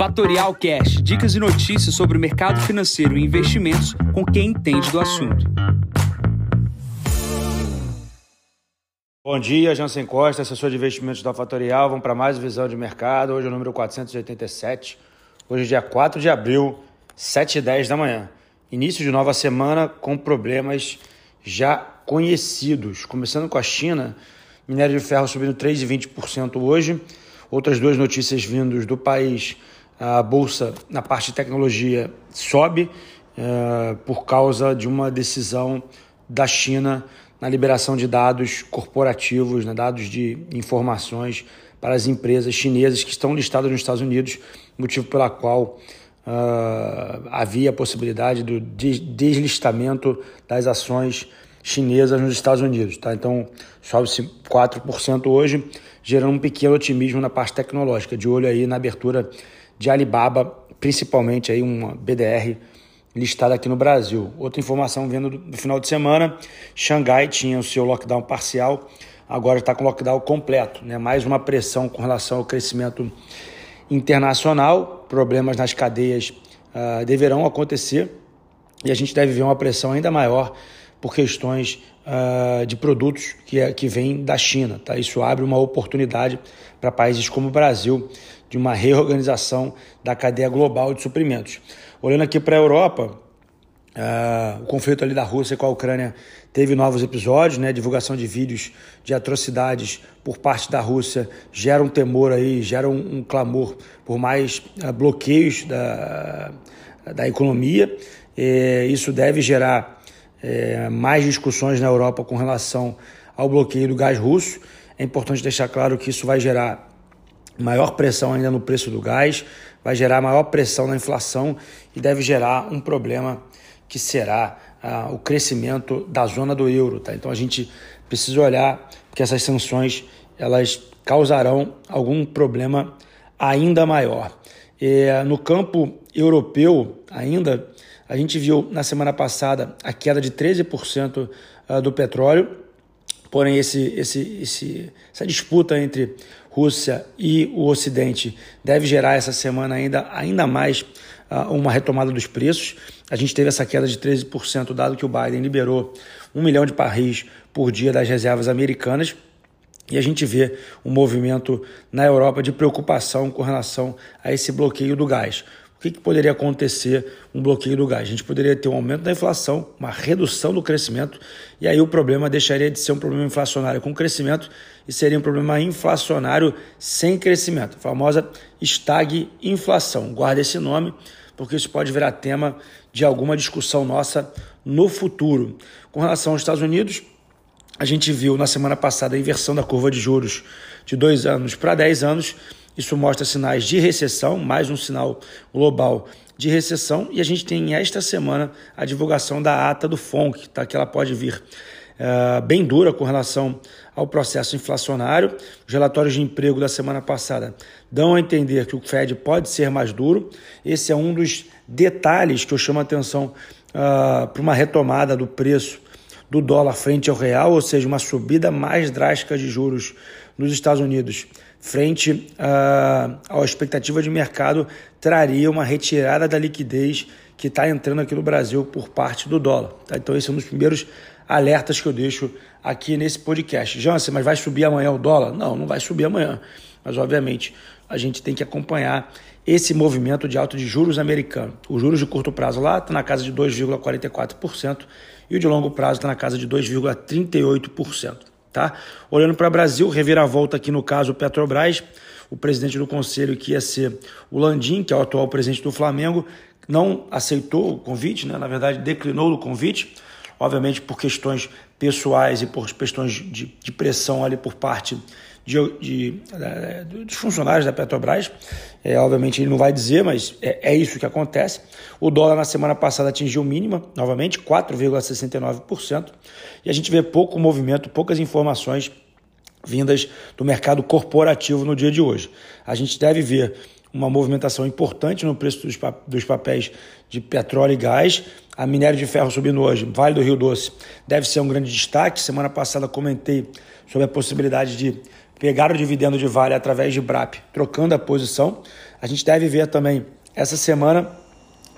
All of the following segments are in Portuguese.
Fatorial Cash, dicas e notícias sobre o mercado financeiro e investimentos com quem entende do assunto. Bom dia, Jansen Costa, assessor de investimentos da Fatorial. Vamos para mais visão de mercado. Hoje é o número 487. Hoje é dia 4 de abril, 7 e 10 da manhã. Início de nova semana com problemas já conhecidos. Começando com a China, minério de ferro subindo 3,20% hoje. Outras duas notícias vindas do país. A bolsa na parte de tecnologia sobe uh, por causa de uma decisão da China na liberação de dados corporativos, né, dados de informações para as empresas chinesas que estão listadas nos Estados Unidos, motivo pela qual uh, havia a possibilidade do deslistamento das ações chinesas nos Estados Unidos. Tá? Então, sobe-se 4% hoje, gerando um pequeno otimismo na parte tecnológica, de olho aí na abertura de Alibaba, principalmente aí uma BDR listada aqui no Brasil. Outra informação vindo do final de semana, Xangai tinha o seu lockdown parcial, agora está com lockdown completo, né? Mais uma pressão com relação ao crescimento internacional, problemas nas cadeias uh, deverão acontecer e a gente deve ver uma pressão ainda maior por questões uh, de produtos que, é, que vêm da China. Tá? Isso abre uma oportunidade para países como o Brasil de uma reorganização da cadeia global de suprimentos. Olhando aqui para a Europa, uh, o conflito ali da Rússia com a Ucrânia teve novos episódios, né? Divulgação de vídeos de atrocidades por parte da Rússia gera um temor aí, gera um, um clamor por mais uh, bloqueios da, da economia. E isso deve gerar é, mais discussões na Europa com relação ao bloqueio do gás russo. É importante deixar claro que isso vai gerar maior pressão ainda no preço do gás, vai gerar maior pressão na inflação e deve gerar um problema que será ah, o crescimento da zona do euro. Tá? Então a gente precisa olhar que essas sanções elas causarão algum problema ainda maior. E, no campo europeu ainda, a gente viu na semana passada a queda de 13% ah, do petróleo, porém esse, esse, esse, essa disputa entre Rússia e o Ocidente deve gerar essa semana ainda, ainda mais uh, uma retomada dos preços. A gente teve essa queda de 13%, dado que o Biden liberou um milhão de barris por dia das reservas americanas. E a gente vê um movimento na Europa de preocupação com relação a esse bloqueio do gás. O que, que, poderia acontecer um bloqueio do gás? A gente poderia ter um aumento da inflação, uma redução do crescimento, e aí o problema deixaria de ser um problema inflacionário com crescimento e seria um problema inflacionário sem crescimento, a famosa estag-inflação. Guarda esse nome, porque isso pode virar tema de alguma discussão nossa no futuro. Com relação aos Estados Unidos, a gente viu na semana passada a inversão da curva de juros de dois anos para dez anos isso mostra sinais de recessão, mais um sinal global de recessão. E a gente tem esta semana a divulgação da ata do FONC, tá? que ela pode vir uh, bem dura com relação ao processo inflacionário. Os relatórios de emprego da semana passada dão a entender que o Fed pode ser mais duro. Esse é um dos detalhes que eu chamo a atenção uh, para uma retomada do preço do dólar frente ao real, ou seja, uma subida mais drástica de juros nos Estados Unidos frente à expectativa de mercado, traria uma retirada da liquidez que está entrando aqui no Brasil por parte do dólar. Tá? Então, esse é um dos primeiros alertas que eu deixo aqui nesse podcast. Jansen, mas vai subir amanhã o dólar? Não, não vai subir amanhã. Mas, obviamente, a gente tem que acompanhar esse movimento de alta de juros americano. Os juros de curto prazo lá está na casa de 2,44% e o de longo prazo está na casa de 2,38%. Tá? Olhando para o Brasil, reviravolta aqui no caso Petrobras, o presidente do conselho que ia ser o Landim, que é o atual presidente do Flamengo, não aceitou o convite, né? na verdade declinou o convite, obviamente por questões pessoais e por questões de, de pressão ali por parte de, de, dos funcionários da Petrobras. É, obviamente ele não vai dizer, mas é, é, isso que acontece. O dólar na semana passada atingiu mínima, novamente, 4,69%. E a gente vê pouco movimento, poucas informações vindas do mercado corporativo no dia de hoje. A gente deve ver uma movimentação importante no preço dos, dos papéis de petróleo e gás. A minério de ferro subindo hoje, Vale do Rio Doce, deve ser um grande destaque. Semana passada comentei sobre a possibilidade de pegaram o dividendo de Vale através de BRAP, trocando a posição. A gente deve ver também essa semana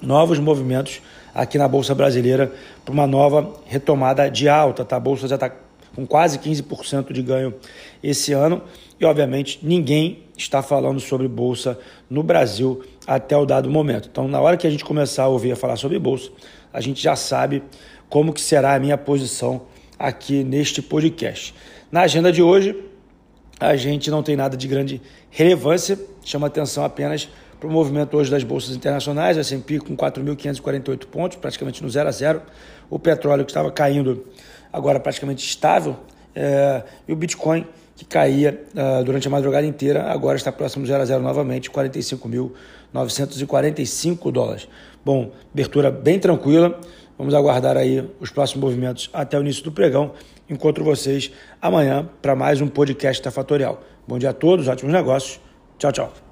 novos movimentos aqui na Bolsa Brasileira para uma nova retomada de alta. Tá? A Bolsa já está com quase 15% de ganho esse ano e, obviamente, ninguém está falando sobre Bolsa no Brasil até o dado momento. Então, na hora que a gente começar a ouvir a falar sobre Bolsa, a gente já sabe como que será a minha posição aqui neste podcast. Na agenda de hoje, a gente não tem nada de grande relevância, chama atenção apenas para o movimento hoje das bolsas internacionais, S&P com 4.548 pontos, praticamente no 0 a 0, o petróleo que estava caindo agora praticamente estável, é, e o Bitcoin que caía uh, durante a madrugada inteira, agora está próximo do 0 a 0 novamente, 45.945 dólares. Bom, abertura bem tranquila, vamos aguardar aí os próximos movimentos até o início do pregão. Encontro vocês amanhã para mais um podcast da Fatorial. Bom dia a todos, ótimos negócios. Tchau, tchau.